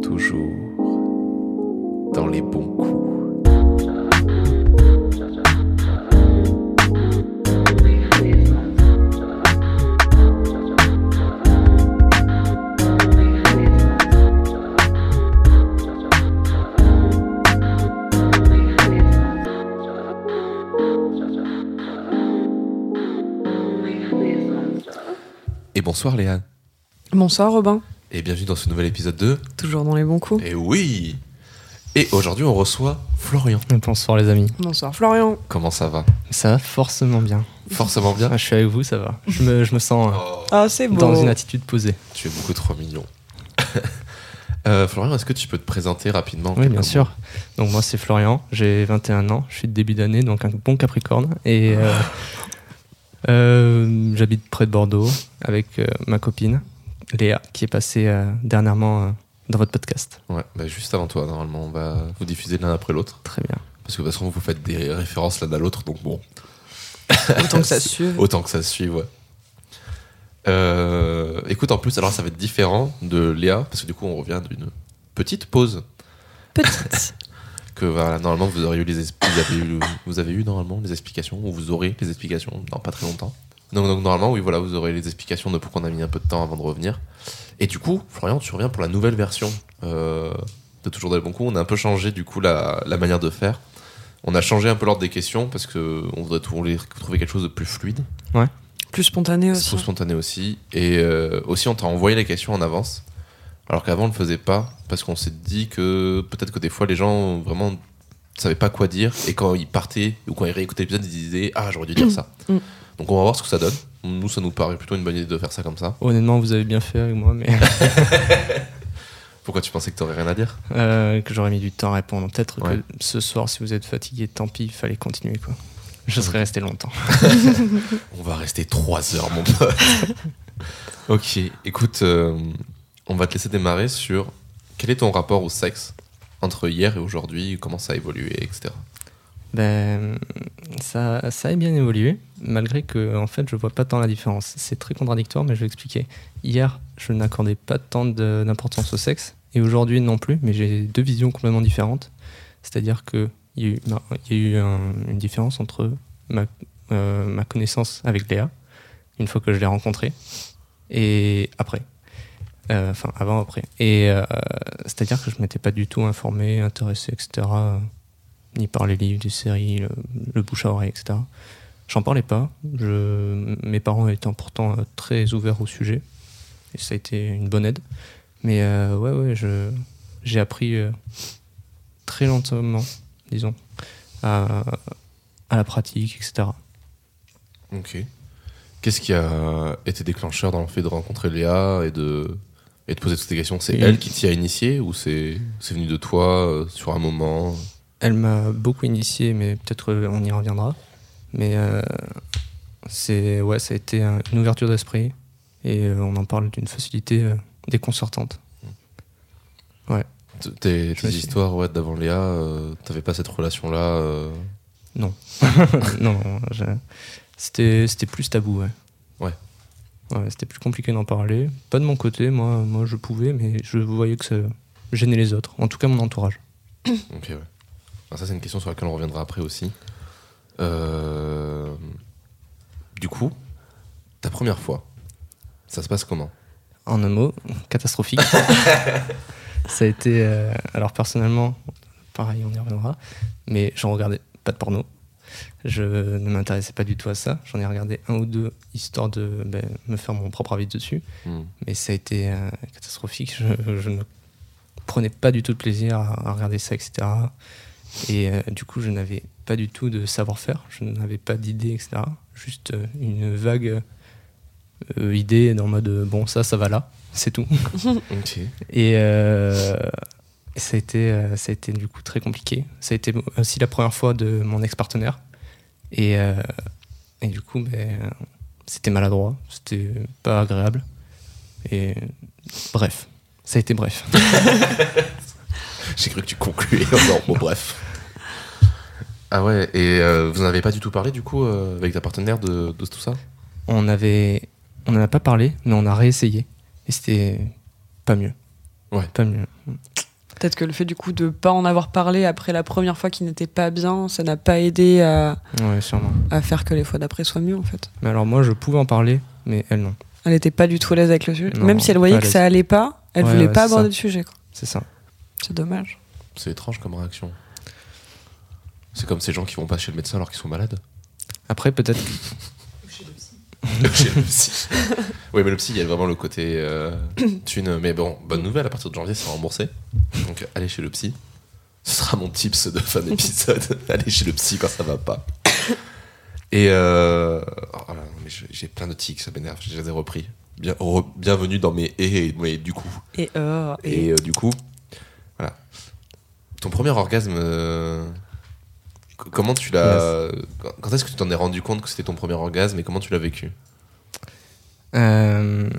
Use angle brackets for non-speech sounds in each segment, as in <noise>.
toujours dans les bons coups. Et bonsoir Léa. Bonsoir Robin, Et bienvenue dans ce nouvel épisode 2. toujours dans les bons coups. Et oui Et aujourd'hui on reçoit Florian. Bonsoir les amis. Bonsoir Florian. Comment ça va? Ça va forcément bien. Forcément bien? Ah, je suis avec vous, ça va. Je me, je me sens euh, Oh, Ah c'est beau. dans une attitude posée. Tu es beaucoup trop mignon. <laughs> Euh, Florian, est-ce que tu peux te présenter rapidement Oui, bien sûr. Donc moi c'est Florian, j'ai 21 ans, je suis de début d'année, donc un bon Capricorne. Et euh, <laughs> euh, j'habite près de Bordeaux avec euh, ma copine Léa, qui est passée euh, dernièrement euh, dans votre podcast. Ouais, bah, juste avant toi, normalement, on va vous diffuser l'un après l'autre. Très bien. Parce que de toute façon, vous faites des références l'un à l'autre, donc bon, <laughs> Autant que ça suive. <laughs> autant que ça se suive, ouais. Euh, écoute, en plus, alors ça va être différent de Léa, parce que du coup, on revient d'une petite pause Petite. <laughs> que voilà, normalement vous auriez eu les vous avez eu vous avez eu normalement les explications ou vous aurez les explications dans pas très longtemps. Donc, donc normalement oui voilà vous aurez les explications de pourquoi on a mis un peu de temps avant de revenir. Et du coup Florian tu reviens pour la nouvelle version euh, de toujours dans les bons coups. On a un peu changé du coup la, la manière de faire. On a changé un peu l'ordre des questions parce que on voudrait trouver, trouver quelque chose de plus fluide, Plus spontané aussi. plus spontané aussi. Et euh, aussi on t'a envoyé les questions en avance. Alors qu'avant on ne le faisait pas parce qu'on s'est dit que peut-être que des fois les gens vraiment ne savaient pas quoi dire et quand ils partaient ou quand ils réécoutaient l'épisode ils disaient ah j'aurais dû dire <clears throat> ça. Donc on va voir ce que ça donne. Nous ça nous paraît plutôt une bonne idée de faire ça comme ça. Honnêtement, vous avez bien fait avec moi, mais <laughs> Pourquoi tu pensais que t'aurais rien à dire? Euh, que j'aurais mis du temps à répondre. Peut-être Ouais. que ce soir, si vous êtes fatigué, tant pis, il fallait continuer quoi. Je serais resté longtemps. <laughs> On va rester trois heures mon pote. <laughs> ok, écoute, euh, on va te laisser démarrer sur quel est ton rapport au sexe entre hier et aujourd'hui, comment ça a évolué, etc. Ben, ça, ça a bien évolué, malgré que en fait, je vois pas tant la différence. C'est très contradictoire, mais je vais expliquer. Hier, je n'accordais pas tant d'importance au sexe, et aujourd'hui non plus, mais j'ai deux visions complètement différentes. C'est-à-dire que il y a eu, ben, y a eu un- une différence entre ma, euh, ma connaissance avec Léa, une fois que je l'ai rencontrée, et après. Euh, Enfin, avant, après. Et euh, c'est-à-dire que je m'étais pas du tout informé, intéressé, etc ni par les livres, des séries, le, le bouche à oreille, etc. J'en parlais pas. Je, mes parents étaient pourtant euh, très ouverts au sujet. Et ça a été une bonne aide. Mais euh, ouais, ouais, je, j'ai appris euh, très lentement, disons, à, à la pratique, etc. Ok. Qu'est-ce qui a été déclencheur dans le fait de rencontrer Léa et de, et de poser toutes ces questions? C'est Oui. elle qui t'y a initié ou c'est c'est venu de toi euh, sur un moment? Elle m'a beaucoup initié, mais peut-être euh, on y reviendra. Mais euh, c'est ouais, ça a été un- une ouverture d'esprit et euh, on en parle d'une facilité euh, déconcertante. Tes, Je tes histoires ouais, d'avant Léa, t'avais pas cette relation-là non, <laughs> non, je- c'était c'était plus tabou, ouais. Ouais. Ouais, c'était plus compliqué d'en parler. Pas de mon côté, moi, moi je pouvais, mais je voyais que ça gênait les autres, en tout cas mon entourage. Ok, ouais. Ça, c'est une question sur laquelle on reviendra après aussi. Euh, Du coup, ta première fois, ça se passe comment? En un mot, catastrophique. <laughs> ça a été. euh, alors, personnellement, pareil, on y reviendra, mais j'en regardais pas de porno. Je ne m'intéressais pas du tout à ça. J'en ai regardé un ou deux histoire de ben, me faire mon propre avis dessus. Hmm. Mais ça a été euh, catastrophique. Je, je ne prenais pas du tout de plaisir à, à regarder ça, etc. Et euh, du coup, je n'avais pas du tout de savoir-faire. Je n'avais pas d'idée, etc. Juste euh, une vague euh, idée dans le mode bon, ça, ça va là. C'est tout. <laughs> Et ça, a été, ça a été du coup très compliqué. Ça a été aussi la première fois de mon ex-partenaire. Et, et du coup, ben, c'était maladroit, c'était pas agréable. Et bref, ça a été bref. <laughs> J'ai cru que tu concluais. non, bon, bref. Ah ouais, et euh, vous n'en avez pas du tout parlé du coup euh, avec ta partenaire de, de tout ça? On avait, on n'en a pas parlé, mais on a réessayé. Et c'était pas mieux. Ouais. Pas mieux. Peut-être que le fait du coup de pas en avoir parlé après la première fois qui n'était pas bien, ça n'a pas aidé à, Ouais, sûrement. à faire que les fois d'après soient mieux en fait. Mais alors moi, je pouvais en parler, mais elle non. Elle était pas du tout à l'aise avec le sujet. Non, Même si elle voyait que ça allait pas, elle Ouais, voulait ouais, pas aborder ça. le sujet. quoi. C'est ça. C'est dommage. C'est étrange comme réaction. C'est comme ces gens qui vont pas chez le médecin alors qu'ils sont malades. Après, peut-être. chez le psy. <laughs> oui, mais le psy, il y a vraiment le côté euh, thune. Mais bon, bonne nouvelle, à partir de janvier, c'est remboursé. Donc, allez chez le psy. Ce sera mon tips de fin d'épisode. <laughs> allez chez le psy quand ça va pas. Et euh, oh là, mais j'ai- j'ai plein de tics, ça m'énerve. Je les ai repris. Bien, re- bienvenue dans mes et, mais du coup. Et, euh, Et et... euh, du coup. Ton premier orgasme, euh, comment tu l'as. Quand quand est-ce que tu t'en es rendu compte que c'était ton premier orgasme et comment tu l'as vécu? Euh,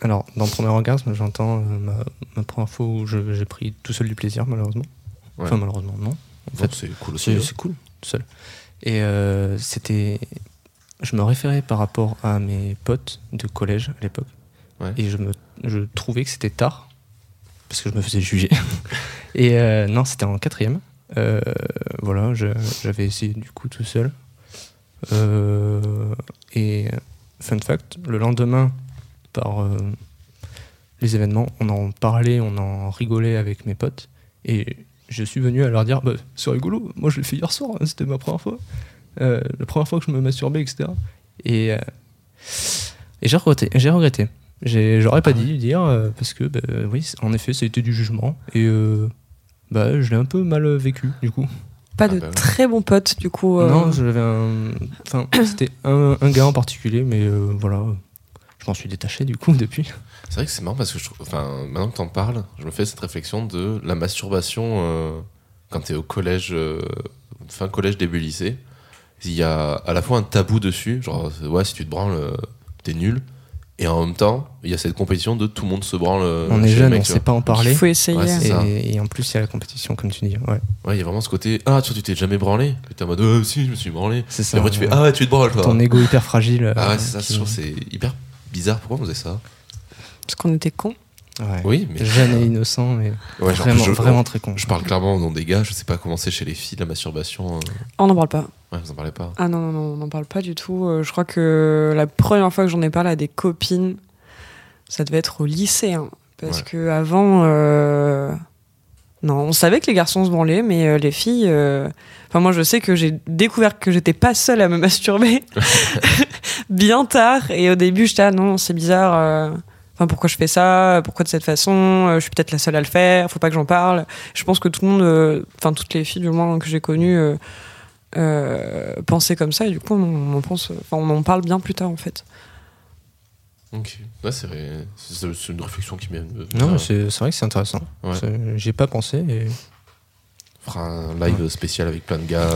alors, dans le premier orgasme, j'entends euh, ma, ma première fois où j'ai pris tout seul du plaisir, malheureusement. Ouais. Enfin, malheureusement, non. En fait, c'est cool aussi. c'est hein. c'est cool, tout seul. Et euh, c'était. Je me référais par rapport à mes potes de collège à l'époque. Ouais. Et je, me, je trouvais que c'était tard, parce que je me faisais juger. <laughs> et euh, non, c'était en quatrième. Euh, voilà, je- j'avais essayé du coup tout seul. Euh, et fun fact, le lendemain, par euh, les événements, on en parlait, on en rigolait avec mes potes. Et je suis venu à leur dire bah, C'est rigolo, moi je l'ai fait hier soir, hein, c'était ma première fois. Euh, la première fois que je me masturbais, etc. Et, euh, et j'ai regretté. J'ai regretté. J'ai- J'aurais pas dû dire, euh, parce que, bah, oui, en effet, ça a été du jugement. Et euh, bah, je l'ai un peu mal vécu, du coup. Pas Ah de bah ouais. très bons potes du coup. euh, Non, j'avais un. Enfin, <coughs> c'était un, un gars en particulier, mais euh, voilà. Je m'en suis détaché, du coup, depuis. C'est vrai que c'est marrant parce que je trouve, enfin, maintenant que t'en parles, je me fais cette réflexion de la masturbation euh, quand t'es au collège, euh, fin collège, début lycée. Il y a à la fois un tabou dessus, genre, euh, ouais, si tu te branles, euh, t'es nul. Et en même temps, il y a cette compétition de tout le monde se branle. euh, on est jeune, on tu sait pas en parler. Il faut essayer. Ouais. Et, et en plus, il y a la compétition, comme tu dis. Ouais, Ouais, il y a vraiment ce côté, ah, tu tu t'es jamais branlé? Et t'es en mode, euh, si, je me suis branlé. c'est Et ça. après, tu fais, ah, ouais, tu te branles, toi. Ton ego hyper fragile. Ah, euh, ouais, c'est ça, qui- c'est hyper bizarre. Pourquoi on faisait ça? Parce qu'on était cons. Ouais. Oui, mais. Jeune et innocent, mais Ouais, genre, vraiment, je- vraiment très con. Je parle clairement au nom des gars, je sais pas comment c'est chez les filles, la masturbation. euh. On n'en parle pas. Ouais, vous en parlez pas. Ah non, non, non, on n'en parle pas du tout. Euh, je crois que la première fois que j'en ai parlé à des copines, ça devait être au lycée. hein. parce Ouais. que avant, euh, non, on savait que les garçons se branlaient, mais euh, les filles. euh, Enfin, moi, je sais que j'ai découvert que j'étais pas seule à me masturber <laughs> <laughs> bien tard. Et au début, j'étais ah non, c'est bizarre. Enfin, pourquoi je fais ça Pourquoi de cette façon Euh, Je suis peut-être la seule à le faire. Faut pas que j'en parle. Je pense que tout le monde, euh, enfin toutes les filles du moins que j'ai connues, euh, euh, pensaient comme ça. Et du coup, on, on en pense, enfin, on en parle bien plus tard en fait. Ok. Ouais, c'est vrai. C'est c'est une réflexion qui m'est. Non, c'est vrai que c'est intéressant. Ouais. C'est- J'y ai pas pensé. Et... on fera un live spécial avec plein de gars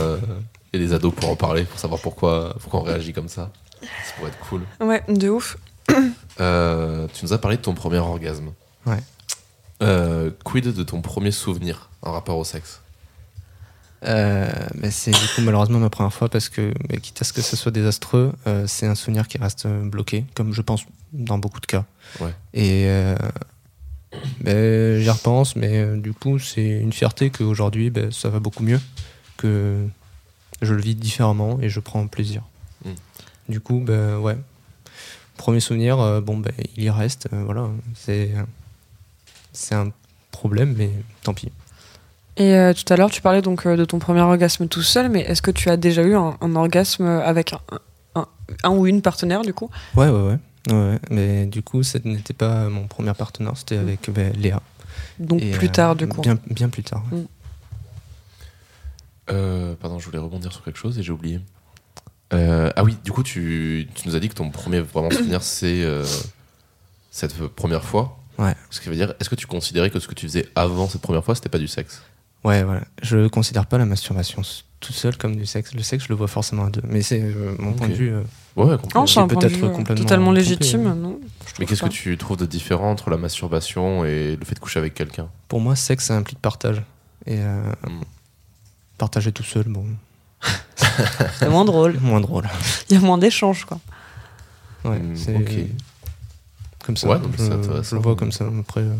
et des ados pour en parler, pour savoir pourquoi, pourquoi on réagit comme ça. Ça pourrait être cool. Ouais, de ouf. Euh, tu nous as parlé de ton premier orgasme. Ouais. Euh, quid de ton premier souvenir en rapport au sexe? Euh, mais c'est du coup malheureusement ma première fois parce que, mais quitte à ce que ce soit désastreux, euh, c'est un souvenir qui reste bloqué, comme je pense dans beaucoup de cas. Ouais. Et euh, ben, j'y repense, mais euh, du coup c'est une fierté qu'aujourd'hui ben, ça va beaucoup mieux, que je le vis différemment et je prends plaisir. Mm. Du coup, ben, ouais. Premier souvenir, euh, bon, ben, il y reste, euh, voilà. C'est, c'est un problème, mais tant pis. Et euh, tout à l'heure, tu parlais donc euh, de ton premier orgasme tout seul, mais est-ce que tu as déjà eu un, un orgasme avec un, un- un ou une partenaire du coup? Ouais, ouais, ouais. Mais du coup, ce n'était pas mon premier partenaire, c'était avec ben, Léa. Donc Et, plus euh, tard du coup. Bien, bien plus tard. ouais. Euh, Pardon, je voulais rebondir sur quelque chose et j'ai oublié. Euh, ah oui, du coup, tu, tu nous as dit que ton premier vraiment souvenir, <coughs> c'est euh, cette première fois. Ouais. Ce qui veut dire, est-ce que tu considérais que ce que tu faisais avant cette première fois, c'était pas du sexe? Ouais, voilà. Je considère pas la masturbation s- toute seule comme du sexe. Le sexe, je le vois forcément à deux. Mais c'est euh, mon point de vue. euh, Ouais, complètement. Non, c'est un peut point de être vue, euh, complètement totalement trompé, légitime, euh. non? Mais qu'est-ce que tu trouves de différent entre la masturbation et le fait de coucher avec quelqu'un? Pour moi, sexe, ça implique partage. Et euh, Mm. partager tout seul, bon, C'est moins drôle. <laughs> moins drôle. Il y a moins d'échanges quoi. Ouais, Mm, c'est ok. comme ça. Ouais, donc je, je le vois comme ça. Après, euh,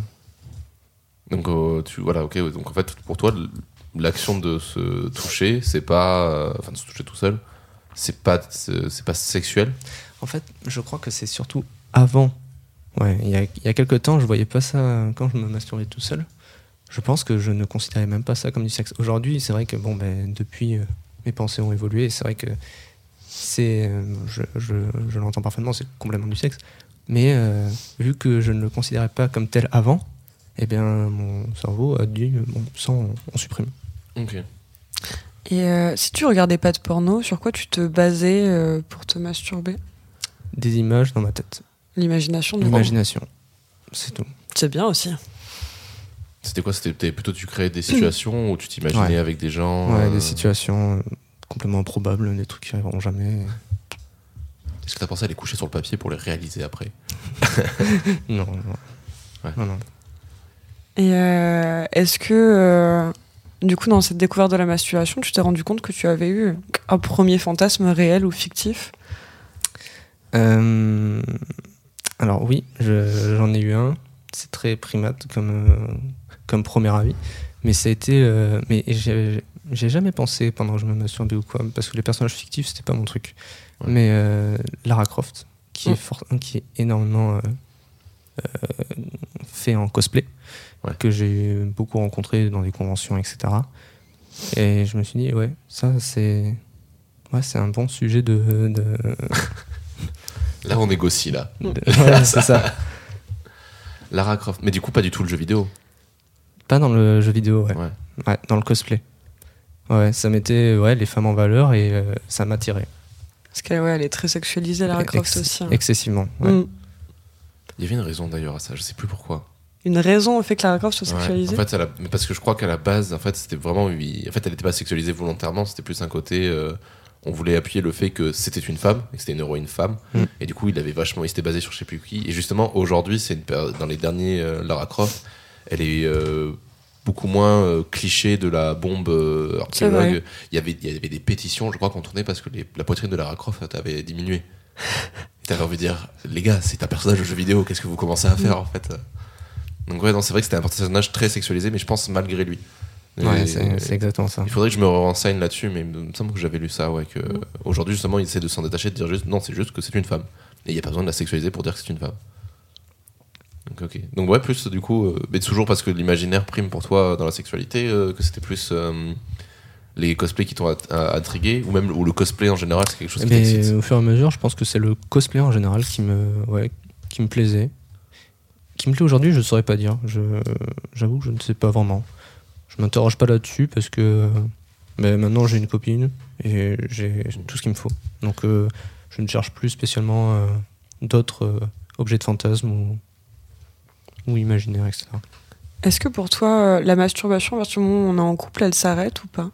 Donc, euh, tu, voilà, ok. Donc, en fait, pour toi, l'action de se toucher, c'est pas. euh, Enfin, de se toucher tout seul, c'est pas, c'est pas sexuel? En fait, je crois que c'est surtout avant. Ouais, il y a, y a quelques temps, je voyais pas ça quand je me masturbais tout seul. Je pense que je ne considérais même pas ça comme du sexe. Aujourd'hui, c'est vrai que bon, ben, depuis, euh, mes pensées ont évolué. et C'est vrai que c'est, je, je, je l'entends parfaitement, c'est complètement du sexe. Mais euh, vu que je ne le considérais pas comme tel avant, eh bien, mon cerveau a dit bon, ça, on, on supprime. Ok. Et euh, si tu regardais pas de porno, sur quoi tu te basais euh, pour te masturber? Des images dans ma tête, L'imagination l'imagination, c'est tout. C'est bien aussi. C'était quoi C'était plutôt tu créais des situations où tu t'imaginais Ouais. avec des gens. Ouais, euh, des situations euh, complètement improbables, des trucs qui arriveront jamais. Est-ce que t'as pensé à les coucher sur le papier pour les réaliser après <laughs> Non, non. Ouais. non, non. Et euh, est-ce que, euh, du coup, dans cette découverte de la masturbation, tu t'es rendu compte que tu avais eu un premier fantasme réel ou fictif? Euh, alors oui, je- j'en ai eu un. C'est très primate comme, euh, comme premier avis. Mais ça a été... euh, mais j'ai jamais pensé pendant que je me masturbais ou quoi, parce que les personnages fictifs, c'était pas mon truc. Ouais. Mais euh, Lara Croft, qui, Mm. est fort, qui est énormément euh, euh, fait en cosplay, Ouais. que j'ai beaucoup rencontré dans des conventions, etc. Et je me suis dit, ouais, ça c'est... Ouais, c'est un bon sujet de- de, <laughs> Là, on négocie là. de- ouais, c'est ça. <laughs> Lara Croft. Mais du coup, pas du tout le jeu vidéo. Pas dans le jeu vidéo, ouais. Ouais. Ouais, dans le cosplay. Ouais, ça mettait ouais, les femmes en valeur et euh, ça m'attirait. Parce qu'elle ouais, elle est très sexualisée, Lara Croft Ex- aussi. hein. Excessivement. ouais. Mm. Il y avait une raison d'ailleurs à ça, je sais plus pourquoi. Une raison au fait que Lara Croft soit Ouais. sexualisée En fait, elle a- mais parce que je crois qu'à la base, en fait, c'était vraiment. En fait, elle n'était pas sexualisée volontairement, c'était plus un côté. euh, on voulait appuyer le fait que c'était une femme, et que c'était une héroïne femme. Mm. Et du coup, il avait vachement. Il s'était basé sur je sais plus qui. Et justement, aujourd'hui, c'est une dans les derniers euh, Lara Croft, elle est. euh, beaucoup moins euh, cliché de la bombe euh, archéologue. Il y, avait, il y avait des pétitions, je crois, qu'on tournait parce que les- la poitrine de Lara Croft avait diminué. Et <laughs> T'avais envie de dire, les gars, c'est un personnage de jeu vidéo, qu'est-ce que vous commencez à faire en fait Donc ouais, c'est vrai que c'était un personnage très sexualisé, mais je pense malgré lui. Ouais, c'est exactement ça. il faudrait que je me renseigne là-dessus, mais il me semble que j'avais lu ça, ouais, que aujourd'hui justement, il essaie de s'en détacher, de dire juste, non, c'est juste que c'est une femme. Et il n'y a pas besoin de la sexualiser pour dire que c'est une femme. Donc ok. Donc ouais, plus du coup, euh, mais toujours parce que l'imaginaire prime pour toi dans la sexualité, euh, que c'était plus euh, les cosplays qui t'ont intrigué, ou même ou le cosplay en général, c'est quelque chose qui Mais t'excite? au fur et à mesure, je pense que c'est le cosplay en général qui me, ouais, qui me plaisait. Qui me plaît aujourd'hui, je ne saurais pas dire. Je- J'avoue que je ne sais pas vraiment. Je m'interroge pas là-dessus parce que mais maintenant j'ai une copine et j'ai tout ce qu'il me faut. Donc euh, je ne cherche plus spécialement euh, d'autres euh, objets de fantasme ou, ou imaginaires, etc. Est-ce que pour toi, euh, la masturbation, à partir du moment où on est en couple, elle s'arrête ou pas?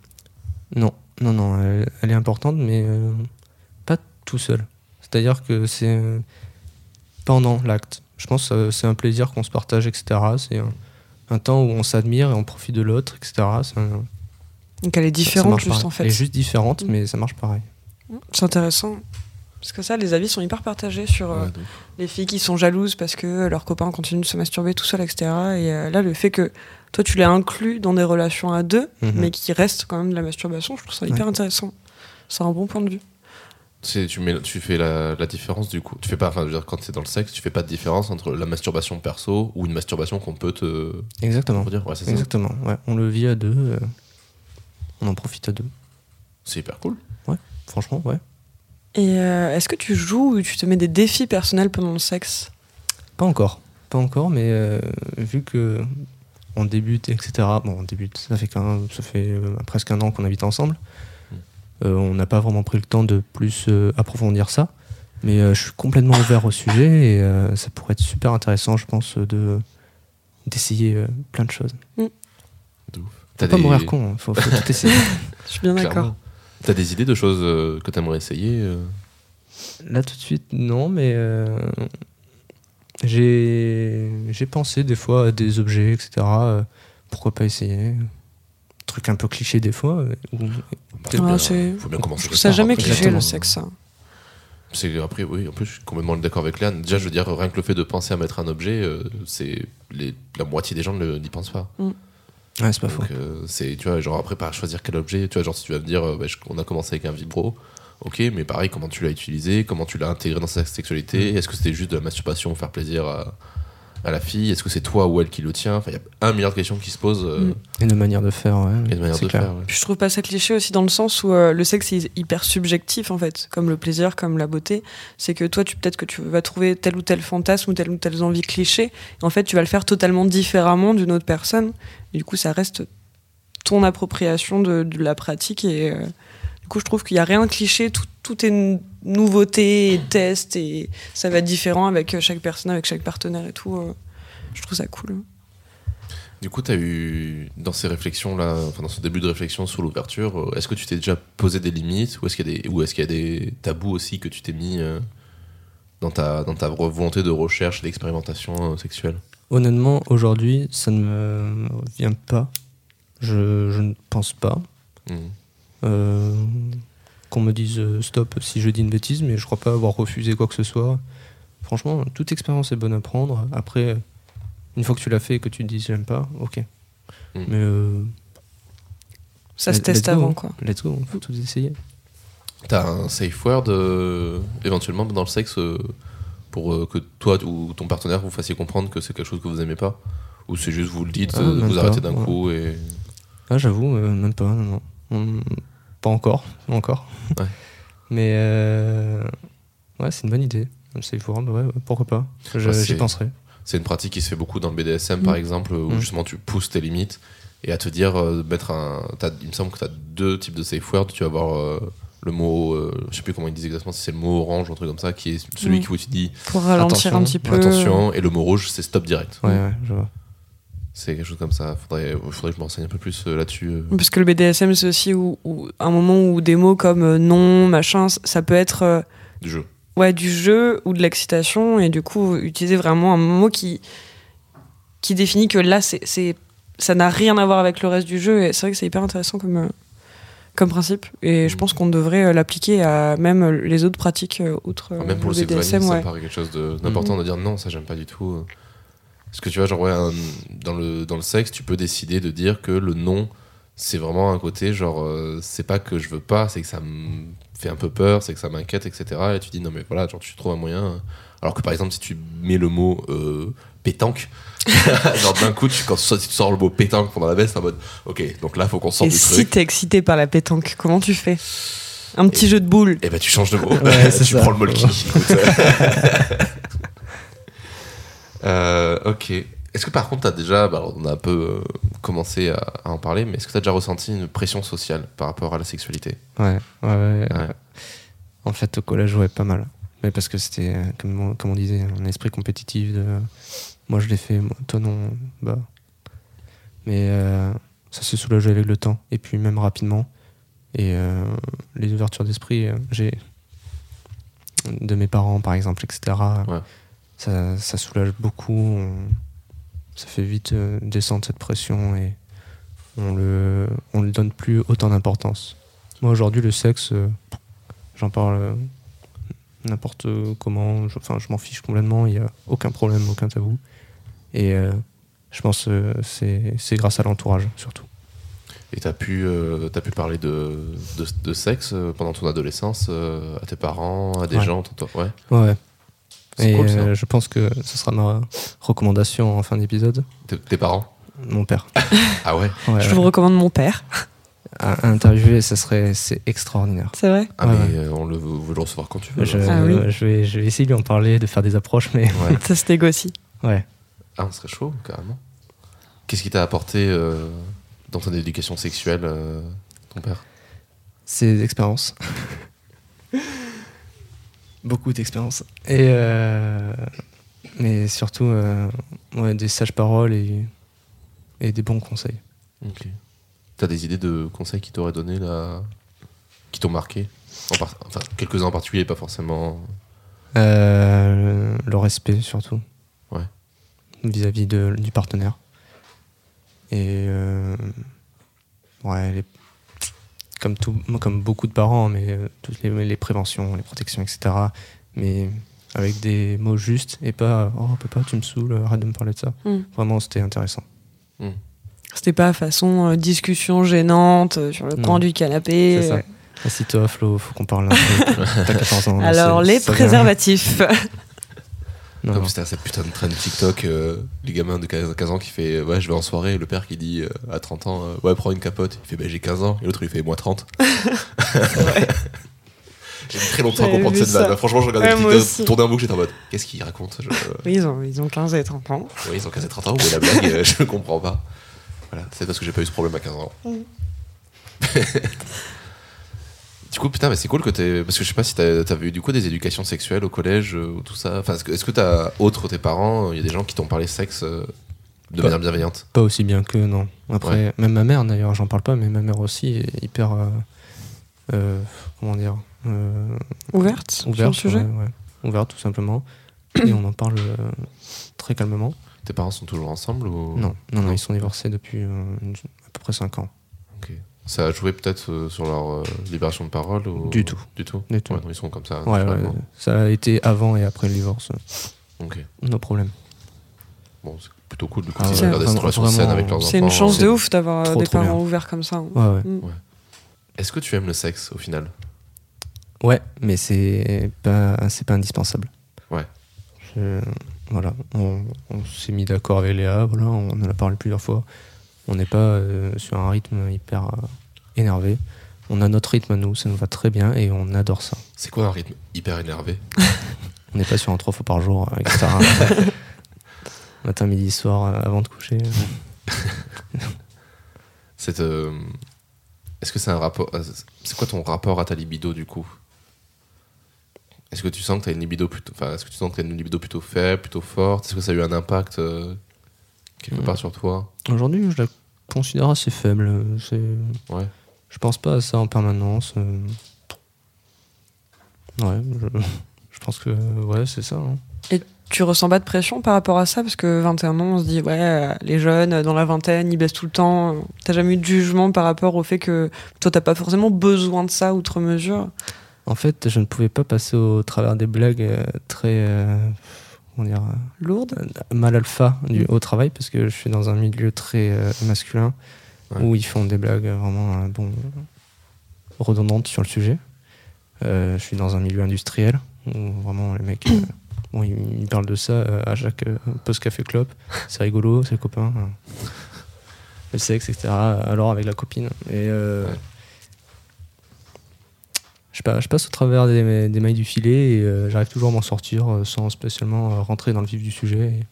Non, non, non, elle, elle est importante, mais euh, pas tout seul. C'est-à-dire que c'est euh, pendant l'acte. Je pense que c'est un plaisir qu'on se partage, etc. C'est un, un temps où on s'admire et on profite de l'autre, etc. C'est un- Donc elle est différente juste pareil. en fait. Elle est juste différente, Mm. mais ça marche pareil. C'est intéressant. Parce que ça, les avis sont hyper partagés sur euh, Ouais, les filles qui sont jalouses parce que leurs copains continuent de se masturber tout seul, etc. Et euh, là, le fait que toi, tu l'as inclus dans des relations à deux, Mhm. mais qui reste quand même de la masturbation, je trouve ça hyper intéressant. C'est un bon point de vue. Tu, mets, tu fais la, la différence du coup. Tu fais pas, enfin, je veux dire, quand c'est dans le sexe, tu fais pas de différence entre la masturbation perso ou une masturbation qu'on peut te. Exactement. Dire, ouais. Exactement. Ouais, on le vit à deux. euh, on en profite à deux. C'est hyper cool. Franchement, ouais. Et euh, est-ce que tu joues ou tu te mets des défis personnels pendant le sexe? Pas encore. Pas encore, mais euh, vu que on débute, etc. Bon, on débute, ça fait, qu'un, ça fait euh, presque un an qu'on habite ensemble. Euh, on n'a pas vraiment pris le temps de plus euh, approfondir ça. Mais euh, je suis complètement ouvert au sujet et euh, ça pourrait être super intéressant, je pense, de d'essayer euh, plein de choses. De ouf. Faut T'as pas des- mourir con, hein, faut, faut tout essayer. <laughs> Je suis bien d'accord. T'as des idées de choses euh, que t'aimerais essayer euh? Là tout de suite, non, mais euh, j'ai j'ai pensé des fois à des objets, etc. pourquoi pas essayer? Truc un peu cliché des fois. ou- bien, faut bien commencer Je trouve ça part, jamais après, cliché exactement. le sexe. ça. C'est après, oui, en plus, je suis complètement d'accord avec Léane. Déjà, je veux dire, rien que le fait de penser à mettre un objet, euh, c'est la moitié des gens ne n'y pensent pas. Ouais, c'est pas faux. Donc, euh, c'est, tu vois, genre après, par choisir quel objet, tu vois, genre si tu vas me dire, euh, bah, je- on a commencé avec un vibro, ok, mais pareil, comment tu l'as utilisé, comment tu l'as intégré dans sa sexualité, est-ce que c'était juste de la masturbation pour faire plaisir à, à la fille, est-ce que c'est toi ou elle qui le tient? Enfin, il y a un milliard de questions qui se posent euh, Mm. Et de manière de faire, ouais. et de manière c'est de clair. faire. ouais. Puis je trouve pas ça cliché aussi dans le sens où euh, le sexe est hyper subjectif en fait, comme le plaisir, comme la beauté. C'est que toi, tu peut-être que tu vas trouver tel ou tel fantasme ou telle ou telle envie cliché. Et en fait, tu vas le faire totalement différemment d'une autre personne. Et du coup, ça reste ton appropriation de, de la pratique. Et euh, du coup, je trouve qu'il y a rien de cliché. Tout, tout est n- nouveauté et test. Et ça va être différent avec chaque personne, avec chaque partenaire et tout. euh. je trouve ça cool. Du coup, tu as eu, dans ces réflexions-là, enfin, dans ce début de réflexion sur l'ouverture, euh, est-ce que tu t'es déjà posé des limites ou est-ce qu'il y, a des- ou est-ce qu'il y a des tabous aussi que tu t'es mis euh, dans, ta, dans ta volonté de recherche et d'expérimentation euh, sexuelle? Honnêtement, aujourd'hui, ça ne me vient pas. Je, je ne pense pas. Mhm. Euh, qu'on me dise euh, stop si je dis une bêtise, mais je crois pas avoir refusé quoi que ce soit. Franchement, toute expérience est bonne à prendre. Après, une fois que tu l'as fait et que tu te dis j'aime pas, ok. Mm. Mais euh, Ça se let's teste go. avant, quoi. let's go, on peut tout essayer. T'as un safe word euh, éventuellement dans le sexe euh, pour euh, que toi ou ton partenaire vous fassiez comprendre que c'est quelque chose que vous aimez pas? Ou c'est juste vous le dites, Ah, euh, vous pas, arrêtez d'un ouais. coup et. Ah, j'avoue, euh, même pas. Non, non. On- Pas encore, pas encore. Ouais. Mais euh, ouais, c'est une bonne idée. C'est bah ouais, pourquoi pas. Ouais, J'y c'est- penserai. C'est une pratique qui se fait beaucoup dans le BDSM par Mm. exemple, où Mm. justement tu pousses tes limites et à te dire, euh, mettre un. t'as- Il me semble que tu as deux types de safe word. Tu vas avoir euh, le mot, euh, je sais plus comment ils disent exactement, si c'est le mot orange ou un truc comme ça, qui est celui Mm. qui tu dis Pour ralentir Attention, un petit peu. attention, et le mot rouge c'est stop direct. Ouais, ouais, je vois. C'est quelque chose comme ça. Faudrait, faudrait que je me renseigne un peu plus euh, là-dessus. euh. Parce que le BDSM, c'est aussi où, où- un moment où des mots comme euh, non, machin, ça peut être du jeu. ouais, du jeu ou de l'excitation. Et du coup, utiliser vraiment un mot qui, qui définit que là, c'est, c'est- ça n'a rien à voir avec le reste du jeu. Et c'est vrai que c'est hyper intéressant comme, comme principe. Et je Mm. pense qu'on devrait l'appliquer à même les autres pratiques outre Enfin, même pour le, BDSM. ça ouais. me paraît quelque chose de- d'important de dire non, ça j'aime pas du tout. Euh. Parce que tu vois, genre, ouais, un- dans, le, dans le sexe, tu peux décider de dire que le non, c'est vraiment un côté, genre, euh, c'est pas que je veux pas, c'est que ça me fait un peu peur, c'est que ça m'inquiète, etc. Et tu dis non, mais voilà, genre, tu trouves un moyen. Alors que par exemple, si tu mets le mot euh, pétanque, <laughs> genre d'un coup, tu, quand tu, si tu sors le mot pétanque pendant la baisse, c'est en mode, ok, donc là, faut qu'on sorte Et du si truc. t'es excité par la pétanque, comment tu fais? Un petit jeu de boules. Et ben tu changes de mot. Ouais, <laughs> tu ça. prends le molki. <laughs> Euh, ok. Est-ce que par contre, tu as déjà, bah, on a un peu euh, commencé à, à en parler, mais est-ce que tu as déjà ressenti une pression sociale par rapport à la sexualité? Ouais, ouais, ouais. Ouais. En fait, au collège, ouais, pas mal. Mais parce que c'était, euh, comme, on- comme on disait, un esprit compétitif. De, moi, je l'ai fait, moi, toi, non. Bah. Mais euh, ça s'est soulagé avec le temps. Et puis, même rapidement. Et euh, les ouvertures d'esprit, j'ai. De mes parents, par exemple, etc. Ouais. Ça, ça soulage beaucoup. on- ça fait vite euh, descendre cette pression et on le, on le donne plus autant d'importance. Moi, aujourd'hui, le sexe, euh, j'en parle euh, n'importe comment. Je, enfin, je m'en fiche complètement. Il n'y a aucun problème, aucun tabou. Et euh, je pense que c'est grâce à l'entourage, surtout. Et tu as, pu, euh, t'as pu parler de, de, de sexe pendant ton adolescence euh, à tes parents, à des Ouais. gens toi Ouais. Ouais. Et cool ça. euh, je pense que ce sera ma recommandation en fin d'épisode. Tes, parents Mon père. <laughs> Ah ouais Ouais, Je ouais. vous recommande mon père. À, interviewer, ça serait c'est extraordinaire. C'est vrai Ah, Ouais, mais euh, on le, vous veut le recevoir quand tu veux. Je, Ah oui. je vais, je vais essayer de lui en parler, de faire des approches, mais Ouais. <laughs> Ça se négocie. ouais. Ah, on serait chaud, carrément. Qu'est-ce qui t'a apporté euh, dans ton éducation sexuelle, euh, ton père? C'est des expériences. <laughs> Beaucoup d'expériences. Et euh, mais surtout euh, ouais, des sages paroles et, et des bons conseils. Ok. T'as des idées de conseils qui t'auraient donné là qui t'ont marqué? En par- Enfin, quelques-uns en particulier, pas forcément. Euh, le respect surtout. Ouais. Vis-à-vis de- du partenaire. Et euh, ouais, les- comme, tout, comme beaucoup de parents, mais euh, toutes les, les préventions, les protections, etc. Mais avec des mots justes et pas Oh, papa, tu me saoules, arrête de me parler de ça. Mm. Vraiment, c'était intéressant. C'était pas façon euh, discussion gênante euh, sur le coin du canapé. C'est ça. Assis-toi, Flo, faut qu'on parle un peu. <laughs> T'as 14 ans. Alors, les ça vient. préservatifs. <laughs> Non, Comme non. c'était à cette putain de trend TikTok, euh, les gamins de 15 15 ans qui fait Ouais, je vais en soirée, et le père qui dit euh, à 30 ans euh, Ouais, prends une capote. Il fait Bah, j'ai 15 ans, et l'autre il fait Moi 30. <laughs> J'ai mis très longtemps à comprendre cette vanne. Franchement, je regardais Ouais, TikTok, tourner un boucle, j'étais en mode Qu'est-ce qu'il raconte Je- Oui, ils ont, ils ont 15 et 30 ans. Oui, ils ont 15 et 30 ans, où est la blague euh, <laughs> Je ne comprends pas. Voilà, c'est parce que j'ai pas eu ce problème à 15 ans. Mm. <laughs> du coup, putain, mais c'est cool que t'aies. Parce que je sais pas si t'as- t'avais eu du coup des éducations sexuelles au collège euh, ou tout ça. Enfin, est-ce que t'as, autre tes parents, il y a des gens qui t'ont parlé sexe euh, de Pas- manière bienveillante? Pas aussi bien que non. Après, même ma mère, d'ailleurs, j'en parle pas, mais ma mère aussi est hyper. euh, euh, comment dire euh, Ouverte Ouverte. sur le sujet ouais, ouais. Ouverte, tout simplement. <clears throat> Et on en parle euh, très calmement. Tes parents sont toujours ensemble ou... Non, non, non, ils sont divorcés depuis euh, à peu près 5 ans. Ok. Ça a joué peut-être euh, sur leur euh, libération de parole ou... Du tout. Du tout Du tout. Ouais, non, ils sont comme ça. Ouais, ouais, ça a été avant et après le divorce. Ok. No problème. Bon, c'est plutôt cool du coup Ah ouais, regardent cette relation vraiment, saine avec leurs enfants. C'est une chance de ouf d'avoir euh, trop, des trop parents bien. ouverts comme ça. hein. Ouais, ouais. Mm. Est-ce que tu aimes le sexe au final? Ouais, mais c'est pas, c'est pas indispensable. Ouais. Je- voilà, on, on s'est mis d'accord avec Léa, voilà, on en a parlé plusieurs fois. On n'est pas euh, sur un rythme hyper euh, énervé. On a notre rythme à nous, ça nous va très bien et on adore ça. C'est quoi un rythme hyper énervé? <laughs> On n'est pas sur un trois fois par jour, euh, etc. <laughs> Matin, midi, soir, avant de coucher. <laughs> C'est, euh, Est-ce que c'est un rapport. C'est quoi ton rapport à ta libido du coup? Est-ce que tu sens que tu as une libido plutôt. Enfin, est-ce que tu sens que une libido plutôt faible, plutôt forte? Est-ce que ça a eu un impact euh, quelque Mm. part sur toi Aujourd'hui, je la considère assez faible. C'est... Ouais. Je pense pas à ça en permanence. euh. Ouais, je, je pense que ouais, c'est ça. hein. Tu ressens pas de pression par rapport à ça? Parce que 21 ans, on se dit, ouais, euh, les jeunes, euh, dans la vingtaine, ils baissent tout le temps. T'as jamais eu de jugement par rapport au fait que toi, t'as pas forcément besoin de ça outre mesure? En fait, je ne pouvais pas passer au travers des blagues très euh, comment dire, Lourde euh, mal alpha du, au travail parce que je suis dans un milieu très euh, masculin Ouais. où ils font des blagues vraiment euh, bon, redondantes sur le sujet. Euh, je suis dans un milieu industriel où vraiment les mecs euh, <coughs> bon, ils, ils parlent de ça euh, à chaque euh, post café club. C'est rigolo, c'est le copain. Le sexe, etc. Alors avec la copine. Et euh, Ouais. Je, pa- je passe au travers des, des mailles du filet et euh, j'arrive toujours à m'en sortir euh, sans spécialement euh, rentrer dans le vif du sujet. Et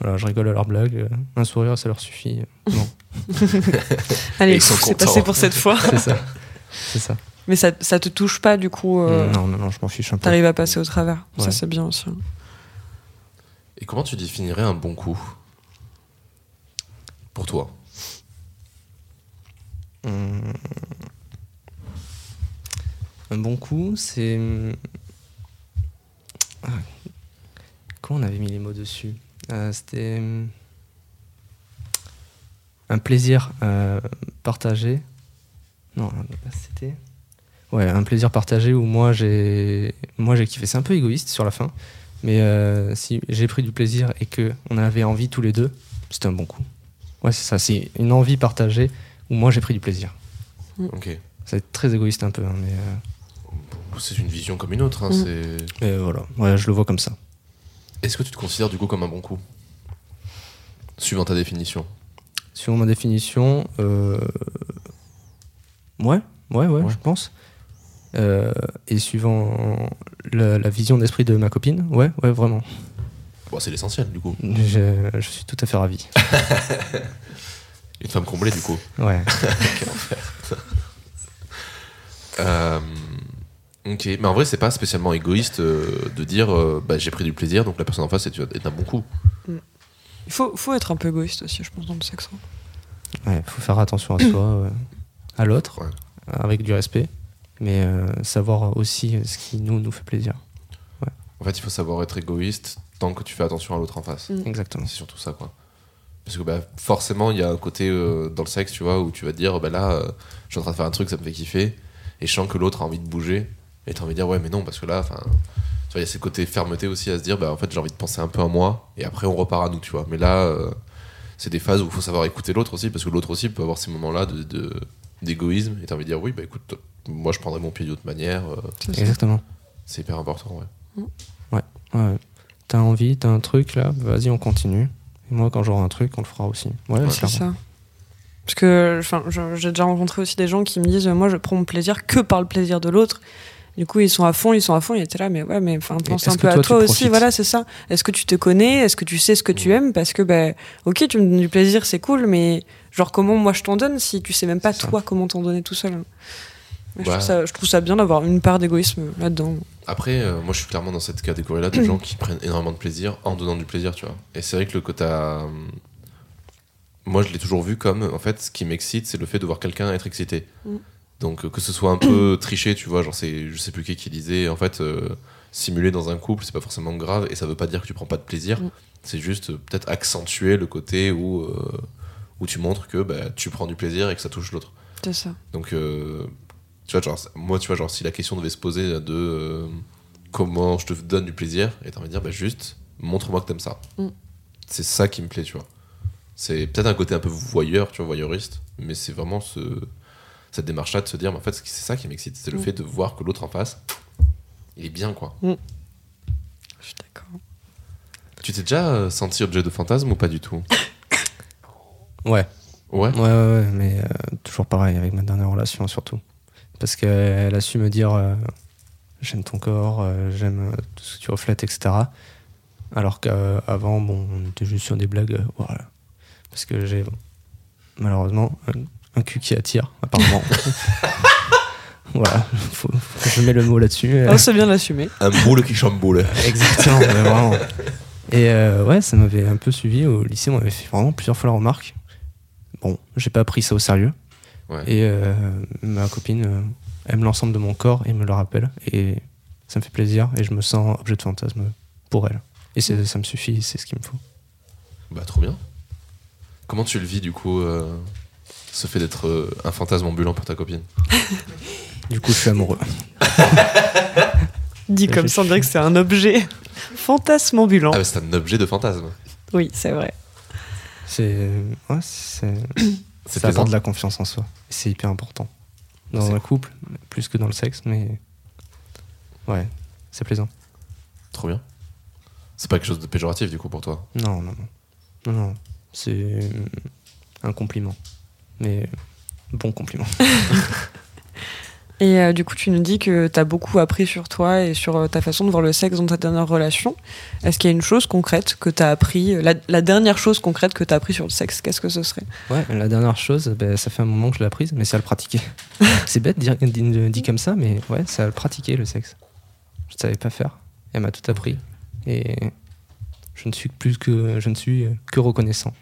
voilà, je rigole à leurs blagues. euh, un sourire, ça leur suffit. Non, <laughs> Allez, c'est passé pour cette fois. c'est ça. C'est ça. Mais ça, ça te touche pas, du coup, euh, Non, non, non, je m'en fiche un peu. t'arrives à passer au travers. Ça, c'est bien aussi. hein. Et comment tu définirais un bon coup? Pour toi? Hum. Un bon coup, c'est. ah, Comment on avait mis les mots dessus? Euh, C'était. hum, Un plaisir euh, partagé. Non, c'était. Ouais, un plaisir partagé où moi j'ai moi j'ai kiffé. C'est un peu égoïste sur la fin, mais euh, si j'ai pris du plaisir et que on avait envie tous les deux, c'était un bon coup. Ouais, c'est ça. C'est une envie partagée où moi j'ai pris du plaisir. Ok. C'est très égoïste un peu, hein, mais, euh, C'est une vision comme une autre. hein, Mm. c'est- mais voilà. Ouais, je le vois comme ça. Est-ce que tu te considères du coup comme un bon coup Suivant ta définition? Sur ma définition, euh, ouais, ouais, ouais, Ouais. je pense. Euh, et suivant la, la vision d'esprit de ma copine, ouais, ouais, vraiment. Bon, c'est l'essentiel du coup. Je, je suis tout à fait ravi. <laughs> Une femme comblée du coup. Ouais. <laughs> <laughs> Euh, ok, mais en vrai, c'est pas spécialement égoïste euh, de dire euh, bah, j'ai pris du plaisir, donc la personne en face est, est un bon coup. Il faut, faut être un peu égoïste aussi, je pense, dans le sexe. hein. Ouais, faut faire attention à soi, <clears throat> euh, à l'autre, Ouais. avec du respect, mais euh, savoir aussi ce qui nous nous fait plaisir. En fait, il faut savoir être égoïste tant que tu fais attention à l'autre en face. Mm. Exactement. C'est surtout ça, quoi. Parce que bah, forcément, il y a un côté euh, dans le sexe, tu vois, où tu vas te dire, bah là, euh, je suis en train de faire un truc, ça me fait kiffer, et je sens que l'autre a envie de bouger, et t'as envie de dire, ouais, mais non, parce que là, enfin, tu vois, il y a ce côté fermeté aussi à se dire, bah en fait, j'ai envie de penser un peu à moi, et après, on repart à nous, tu vois. Mais là, euh, c'est des phases où il faut savoir écouter l'autre aussi, parce que l'autre aussi peut avoir ces moments-là de, de- d'égoïsme, et t'as envie de dire, oui, bah écoute, moi, je prendrais mon pied d'une autre manière, euh. Exactement. c'est hyper important, ouais. Ouais. T'as envie, t'as un truc là, vas-y, on continue. Et moi, quand j'aurai un truc, on le fera aussi. Ouais, Ouais, C'est ça. Parce que j'ai déjà rencontré aussi des gens qui me disent Moi, je prends mon plaisir que par le plaisir de l'autre. Du coup, ils sont à fond, ils sont à fond. Ils étaient là, mais ouais, mais enfin, pense un peu à toi, aussi. Voilà, c'est ça. Est-ce que tu te connais? Est-ce que tu sais ce que tu aimes? Parce que, ben, ok, tu me donnes du plaisir, c'est cool, mais genre, comment moi je t'en donne si tu sais même pas toi comment t'en donner tout seul? Ouais, je, trouve ça, je trouve ça bien d'avoir une part d'égoïsme là-dedans. Après, euh, moi je suis clairement dans cette catégorie-là de gens qui <clears throat> prennent énormément de plaisir en donnant du plaisir, tu vois. Et c'est vrai que le côté. à- Moi je l'ai toujours vu comme, en fait, ce qui m'excite, c'est le fait de voir quelqu'un être excité. Mm. Donc euh, que ce soit un peu <clears throat> triché, tu vois, genre c'est, je sais plus qui qui disait, en fait, euh, simuler dans un couple, c'est pas forcément grave et ça veut pas dire que tu prends pas de plaisir. Mm. C'est juste euh, peut-être accentuer le côté où, euh, où tu montres que bah, tu prends du plaisir et que ça touche l'autre. C'est ça. Donc, tu vois, genre, moi, tu vois, genre, si la question devait se poser de comment je te donne du plaisir, et t'as envie de dire, bah, juste, montre-moi que t'aimes ça. Mm. C'est ça qui me plaît, tu vois. C'est peut-être un côté un peu voyeur, tu vois, voyeuriste, mais c'est vraiment ce, cette démarche-là de se dire, mais en fait, c'est ça qui m'excite, c'est le Mm. fait de voir que l'autre en face, il est bien, quoi. Je suis d'accord. Tu t'es déjà euh, senti objet de fantasme ou pas du tout <coughs> Ouais. Ouais. Ouais, ouais, ouais, mais euh, toujours pareil avec ma dernière relation surtout. Parce qu'elle a su me dire euh, j'aime ton corps, euh, j'aime tout ce que tu reflètes, etc. Alors qu'avant, bon, on était juste sur des blagues, euh, voilà. Parce que j'ai malheureusement un, cul qui attire, apparemment. <laughs> voilà, faut- faut je mets le mot là-dessus. euh. Ah, c'est bien l'assumer. Un boule qui chamboule. Exactement, <laughs> mais vraiment. Et euh, ouais, ça m'avait un peu suivi au lycée. On m'avait fait vraiment plusieurs fois la remarque. Bon, j'ai pas pris ça au sérieux. Ouais. Et euh, ma copine euh, aime l'ensemble de mon corps et me le rappelle. Et ça me fait plaisir et je me sens objet de fantasme pour elle. Et c'est- ça me suffit, c'est ce qu'il me faut. Bah, trop bien. Comment tu le vis, du coup, euh, ce fait d'être euh, un fantasme ambulant pour ta copine <laughs> Du coup, je suis amoureux. <laughs> Dit comme ça, on dirait que c'est un objet fantasme ambulant. Ah, c'est un objet de fantasme. Oui, c'est vrai. C'est. Ouais, c'est. C'est Ça apporte de la confiance en soi. C'est hyper important. Dans un couple, plus que dans le sexe, mais. Ouais, c'est plaisant. Trop bien. C'est pas quelque chose de péjoratif, du coup, pour toi? Non, non, non. Non, non. C'est euh, un compliment. Mais bon compliment. <laughs> Et euh, du coup, tu nous dis que tu as beaucoup appris sur toi et sur euh, ta façon de voir le sexe dans ta dernière relation. Est-ce qu'il y a une chose concrète que tu as appris, euh, la, la dernière chose concrète que tu as appris sur le sexe, qu'est-ce que ce serait? Ouais, la dernière chose, ben, ça fait un moment que je l'ai apprise, mais c'est à le pratiquer. <laughs> c'est bête dire- dit, dit comme ça, mais ouais, c'est à le pratiquer le sexe. Je savais pas faire. Elle m'a tout appris. Et je ne suis plus que je ne suis que reconnaissant.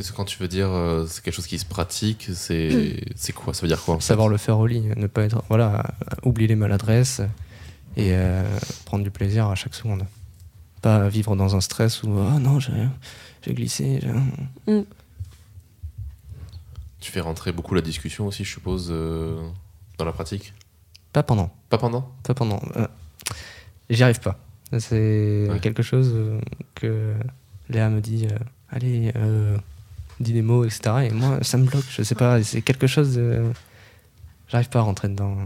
Qu'est-ce que quand tu veux dire euh, c'est quelque chose qui se pratique, c'est c'est quoi? Ça veut dire quoi en fait? Savoir le faire au lit, ne pas être. Voilà, oublier les maladresses et euh, prendre du plaisir à chaque seconde. Pas vivre dans un stress où ah non, j'ai j'ai glissé. j'ai- Tu fais rentrer beaucoup la discussion aussi, je suppose, euh, dans la pratique? Pas pendant. Pas pendant? Pas pendant. euh, J'y arrive pas. C'est Ouais. quelque chose que Léa me dit euh, allez, euh, dis des mots, etc. Et moi, ça me bloque. Je sais pas. C'est quelque chose. de- J'arrive pas à rentrer dedans.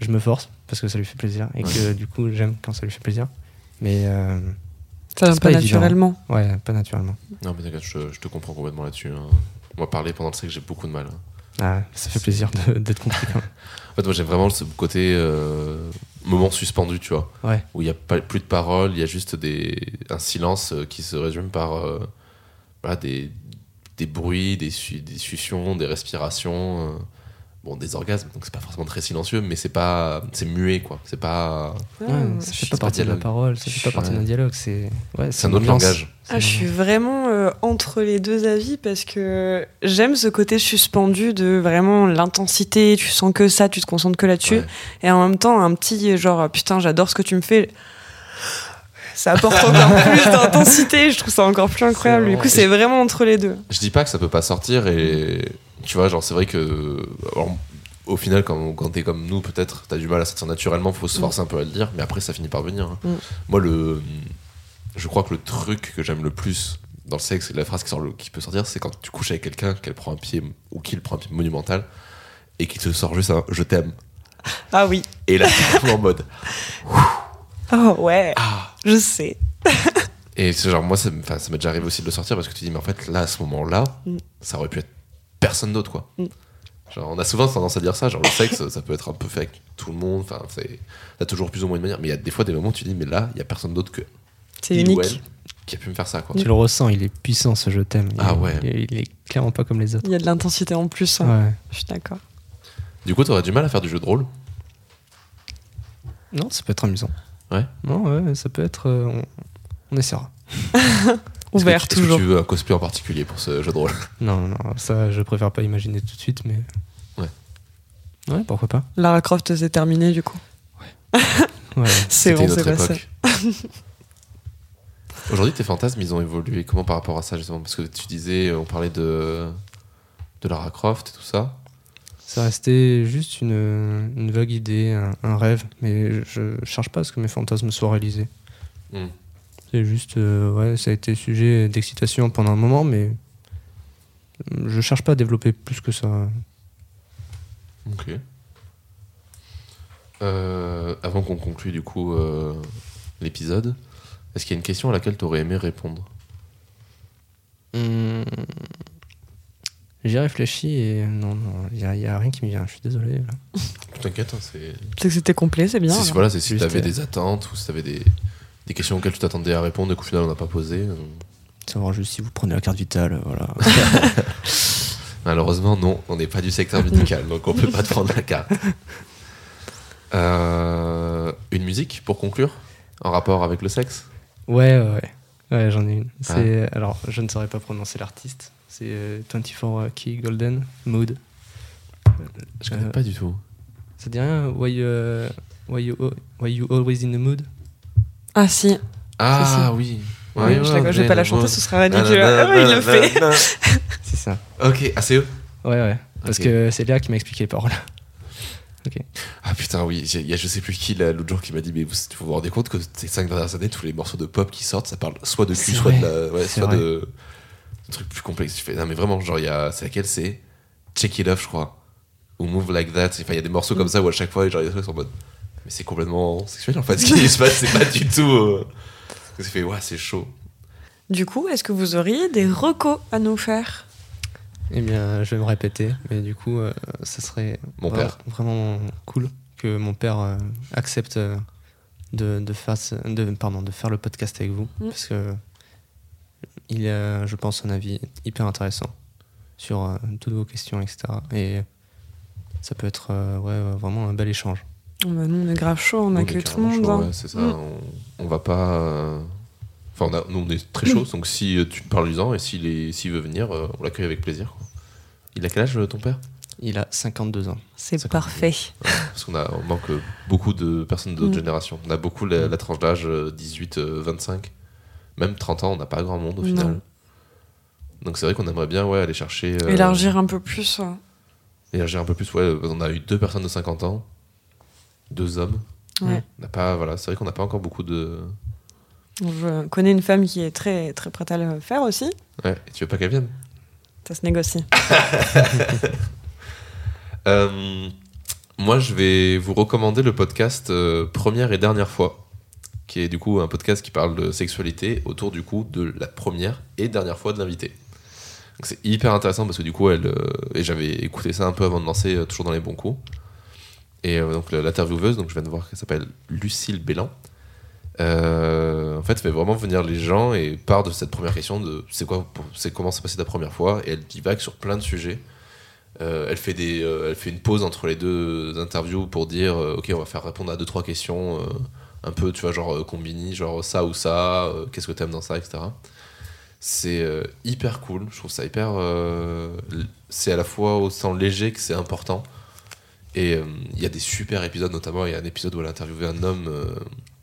Je me force parce que ça lui fait plaisir et que du coup, j'aime quand ça lui fait plaisir. Mais euh, Ça vient pas pas évident. naturellement. ouais, pas naturellement. Non, mais t'inquiète, je, je te comprends complètement là-dessus. hein. Moi, parler pendant le sexe, j'ai beaucoup de mal. hein. Ah, ça fait plaisir de- d'être compris même. <laughs> En fait, moi, j'aime vraiment ce côté euh, moment suspendu, tu vois, Ouais, où il n'y a pas, plus de paroles, il y a juste des, un silence euh, qui se résume par euh, voilà, des, des bruits, des, su- des suctions, des respirations, euh, bon, des orgasmes, donc c'est pas forcément très silencieux, mais c'est pas, c'est muet, quoi. C'est pas, ouais, ça fait pas pas partie de la dialogue. parole, ça fait pas partie d'un dialogue. C'est ouais, c'est un autre langage. Ah, je suis vraiment euh, entre les deux avis parce que j'aime ce côté suspendu de vraiment l'intensité, tu sens que ça, tu te concentres que là-dessus. Ouais. Et en même temps, un petit genre, putain, j'adore ce que tu me fais. Ça apporte encore <laughs> plus d'intensité. Je trouve ça encore plus incroyable. Du coup, c'est vraiment entre les deux. Je dis pas que ça peut pas sortir et tu vois, genre c'est vrai que alors, au final, quand, quand t'es comme nous, peut-être t'as du mal à sortir naturellement, faut se Mm. forcer un peu à le dire, mais après ça finit par venir. hein. Mm. Moi, le, je crois que le truc que j'aime le plus dans le sexe, la phrase qui, sort le- qui peut sortir, c'est quand tu couches avec quelqu'un, qu'elle prend un pied ou qu'il prend un pied monumental et qui te sort juste un je t'aime. Ah oui. Et là, vraiment en mode. <laughs> Oh ouais. Ah. Je sais. Et c'est genre, moi, ça, m- enfin, ça m'est déjà arrivé aussi de le sortir parce que tu dis, mais en fait, là, à ce moment-là, Mm. ça aurait pu être personne d'autre, quoi. Mm. Genre, on a souvent tendance à dire ça, genre, le sexe, <laughs> ça peut être un peu fait avec tout le monde, enfin, c'est. T'as toujours plus ou moins une manière, mais il y a des fois des moments où tu dis, mais là, il y a personne d'autre que C'est unique. elle qui a pu me faire ça, quoi. Tu le ressens, il est puissant ce je t'aime. Ah ouais. Il, il est clairement pas comme les autres. Il y a de l'intensité en plus. hein. Ouais. Je suis d'accord. Du coup, t'aurais du mal à faire du jeu de rôle? Non, ça peut être amusant. Ouais. Non, ouais, ça peut être. euh, on, on essaiera. <laughs> Que Ouvert que toujours. tu veux un cosplay en particulier pour ce jeu de rôle? Non, non, ça, je préfère pas imaginer tout de suite, mais. Ouais. Ouais, pourquoi pas. Lara Croft, c'est terminé du coup. Ouais. <laughs> C'est C'était bon, c'est passé. époque. Aujourd'hui, tes fantasmes, ils ont évolué comment par rapport à ça, justement? Parce que tu disais, on parlait de, de Lara Croft et tout ça. Ça restait juste une, une vague idée, un, un rêve, mais je cherche pas à ce que mes fantasmes soient réalisés. Hmm. C'est juste, euh, ouais, ça a été sujet d'excitation pendant un moment, mais je cherche pas à développer plus que ça. Ok. Euh, avant qu'on conclue du coup euh, l'épisode, est-ce qu'il y a une question à laquelle tu aurais aimé répondre? Hum, J'y réfléchi et non, non, il y, a- rien qui me vient. Je suis désolé. <laughs> T'inquiète, hein, c'est. C'est que c'était complet, c'est bien. si- alors. voilà, c'est si t'avais euh, des attentes ou si t'avais des, des questions auxquelles tu t'attendais à répondre et qu'au final on n'a pas posé. euh. Savoir juste si vous prenez la carte vitale, euh, voilà. <laughs> Malheureusement, non, on n'est pas du secteur médical, donc on peut pas te prendre la carte. <laughs> Euh, une musique pour conclure En rapport avec le sexe? Ouais, ouais, ouais. Ouais, j'en ai une. C'est alors, je ne saurais pas prononcer l'artiste. C'est euh, 24 Key Golden Mood. Je connais Euh, pas du tout. Ça dit rien Why, euh, why, you, why you always in the mood? Ah si. Ah oui. Oui, je, la- je vais pas la chanter, ce sera ridicule. Ah ouais, il le fait. <laughs> C'est ça. Ok, ah c'est eux Ouais, ouais. Parce que c'est Léa qui m'a expliqué les paroles. <laughs> Ah putain, oui, il y a je sais plus qui l'autre jour qui m'a dit, mais vous vous vous rendez compte que ces cinq dernières années, tous les morceaux de pop qui sortent, ça parle soit de cul, soit vrai. de la. Ouais, C'est soit vrai. de. De trucs plus complexes. Tu fais, non mais vraiment, genre, il y a. C'est laquelle? C'est Check It Off, je crois. Ou Move Like That. Enfin, il y a des morceaux comme ça où à chaque fois, genre, les trucs sont en mode. Mais c'est complètement sexuel en fait, ce qui se passe, c'est pas du tout. Euh... Ça fait, ouais, c'est chaud. Du coup, est-ce que vous auriez des recos à nous faire? Eh bien, je vais me répéter, mais du coup, euh, ça serait Mon vra- père. vraiment cool que mon père euh, accepte euh, de, de, faire, ce- de, pardon, de faire le podcast avec vous, Mm. parce que il a, je pense, un avis hyper intéressant sur euh, toutes vos questions, etc. Et ça peut être euh, ouais, vraiment un bel échange. Bah, Nous, on est grave chaud, on accueille tout le monde. chaud, hein. ouais, c'est ça. Mm. On, on va pas. euh, Enfin, on a- nous, on est très chaud, donc si tu te parles en et s'il est- s'il veut venir, euh, on l'accueille avec plaisir. quoi. Il a quel âge, ton père? Il a 52 ans. C'est parfait. Parce qu'on a, on manque beaucoup de personnes de notre Mm. génération. On a beaucoup la, la tranche d'âge euh, 18-25. Même 30 ans, on n'a pas grand monde au final. Non. Donc c'est vrai qu'on aimerait bien ouais, aller chercher. euh, Élargir un peu plus. élargir un peu plus. Ouais, on a eu deux personnes de 50 ans, deux hommes. Ouais. On pas, voilà, c'est vrai qu'on n'a pas encore beaucoup de. Je connais une femme qui est très, très prête à le faire aussi. Ouais, et tu veux pas qu'elle vienne? Ça se négocie. <laughs> Euh, moi, je vais vous recommander le podcast euh, Première et Dernière fois, qui est du coup un podcast qui parle de sexualité autour du coup de la première et dernière fois de l'invité. C'est hyper intéressant parce que du coup, elle, euh, et j'avais écouté ça un peu avant de lancer euh, toujours dans les bons coups. Et euh, donc l'intervieweuse, donc je viens de voir qu'elle s'appelle Lucille Bélan. En fait, fait vraiment venir les gens et part de cette première question de c'est quoi, c'est comment s'est passé ta première fois? Et elle divague sur plein de sujets. Elle, fait des, elle fait une pause entre les deux interviews pour dire ok on va faire répondre à deux trois questions un peu tu vois genre euh, combini genre ça ou ça euh, qu'est-ce que t'aimes dans ça etc c'est euh, hyper cool. Je trouve ça hyper c'est à la fois autant léger que c'est important. Et il y a des super épisodes notamment il y a un épisode où elle a interviewé un homme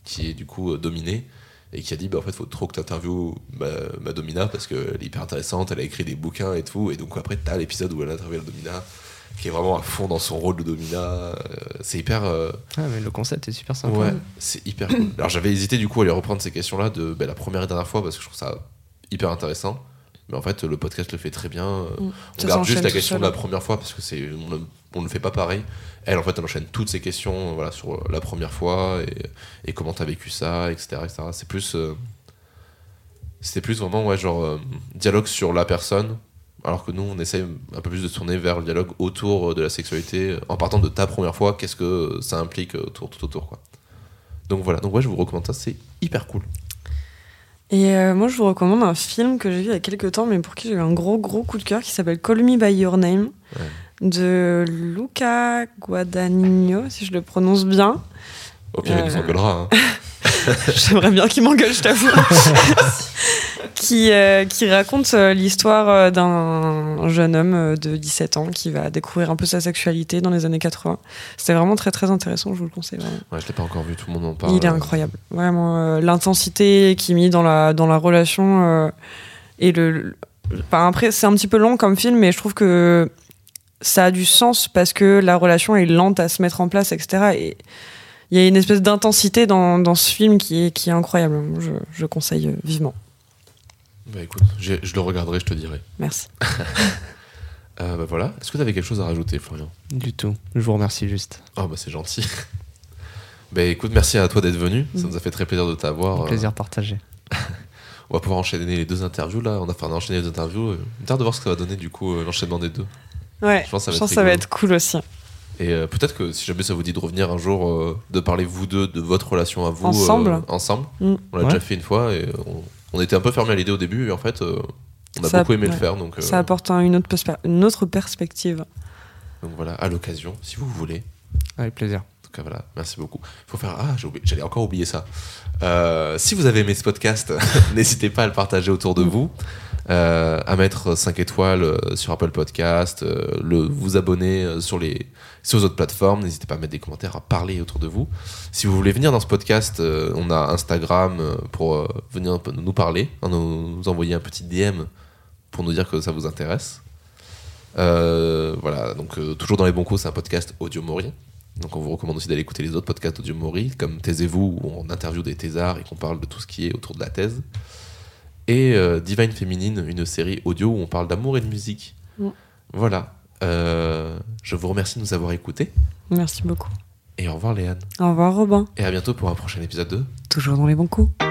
qui est du coup dominé et qui a dit bah en fait faut trop que tu ma Domina parce qu'elle est hyper intéressante, elle a écrit des bouquins et tout, et donc après t'as l'épisode où elle interviewe la Domina qui est vraiment à fond dans son rôle de Domina. euh, c'est hyper. euh, Ah, mais le concept est super sympa. Ouais, c'est hyper cool. Alors j'avais hésité du coup à aller reprendre ces questions-là de ben, la première et dernière fois parce que je trouve ça hyper intéressant. Mais en fait, le podcast le fait très bien. Euh, Mm. On Ça garde juste la question seul. de la première fois parce que c'est on, ne- on ne fait pas pareil. Elle, en fait, elle enchaîne toutes ces questions voilà, sur la première fois et, et comment t'as vécu ça, etc. etc. C'est plus. euh, C'était plus vraiment, ouais, genre, euh, dialogue sur la personne. Alors que nous, on essaye un peu plus de tourner vers le dialogue autour de la sexualité, euh, en partant de ta première fois, qu'est-ce que ça implique autour, tout autour, quoi. Donc voilà, donc ouais, je vous recommande ça, c'est hyper cool. Et euh, moi, je vous recommande un film que j'ai vu il y a quelques temps, mais pour qui j'ai eu un gros, gros coup de cœur, qui s'appelle Call Me By Your Name, Ouais. de Luca Guadagnino, si je le prononce bien. Au pire, il nous Euh. engueulera. hein. <laughs> J'aimerais bien qu'il m'engueule, je t'avoue. <laughs> qui, euh, qui raconte euh, l'histoire euh, d'un jeune homme de 17 ans qui va découvrir un peu sa sexualité dans les années 80. C'était vraiment très très intéressant, je vous le conseille vraiment. Ouais, je l'ai pas encore vu, tout le monde en parle. Il est incroyable. Vraiment, l'intensité qui est mise dans la, dans la relation et le. le- enfin, après, c'est un petit peu long comme film, mais je trouve que ça a du sens parce que la relation est lente à se mettre en place, etc. Et il y a une espèce d'intensité dans, dans ce film qui est, qui est incroyable. Je, je conseille vivement. Bah écoute, je le regarderai, je te dirai. Merci. <laughs> Euh, bah voilà, est-ce que tu avais quelque chose à rajouter, Florian? Du tout. Je vous remercie juste. Oh bah c'est gentil. <laughs> bah écoute, merci à toi d'être venu, ça Mm. nous a fait très plaisir de t'avoir. Un plaisir partagé. <laughs> On va pouvoir enchaîner les deux interviews là, on a fait un enchaîner les deux interviews. Euh, J'ai hâte de voir ce que ça va donner du coup euh, l'enchaînement des deux. Ouais, Je pense que ça va être ça va cool aussi. Et euh, peut-être que si jamais ça vous dit de revenir un jour, euh, de parler vous deux de votre relation à vous Ensemble. euh, ensemble. Mm. On l'a Ouais. déjà fait une fois et on, on était un peu fermé à l'idée au début et en fait euh, on a Ça- beaucoup aimé le faire donc, euh, Ça apporte un- une, autre perspe- une autre perspective. donc voilà à l'occasion si vous voulez. Avec plaisir. En tout cas, voilà, merci beaucoup. Faut faire. Ah, j'allais encore oublier ça. Euh, si vous avez aimé ce podcast, <laughs> n'hésitez pas à le partager autour de vous, euh, à mettre 5 étoiles euh, sur Apple Podcast, euh, le, vous abonner euh, sur les, sur les autres plateformes. N'hésitez pas à mettre des commentaires, à parler autour de vous. Si vous voulez venir dans ce podcast, euh, on a Instagram euh, pour euh, venir un peu nous parler, hein, nous, nous envoyer un petit DM pour nous dire que ça vous intéresse. Voilà, donc toujours dans les bons coups, c'est un podcast audio Mori. Donc on vous recommande aussi d'aller écouter les autres podcasts audio Mori, comme Taisez-vous, où on interviewe des thésards et qu'on parle de tout ce qui est autour de la thèse. Et euh, Divine Féminine, une série audio où on parle d'amour et de musique. Voilà. Euh, je vous remercie de nous avoir écoutés. Merci beaucoup. Et au revoir Léane. Au revoir Robin. Et à bientôt pour un prochain épisode de Toujours dans les bons coups.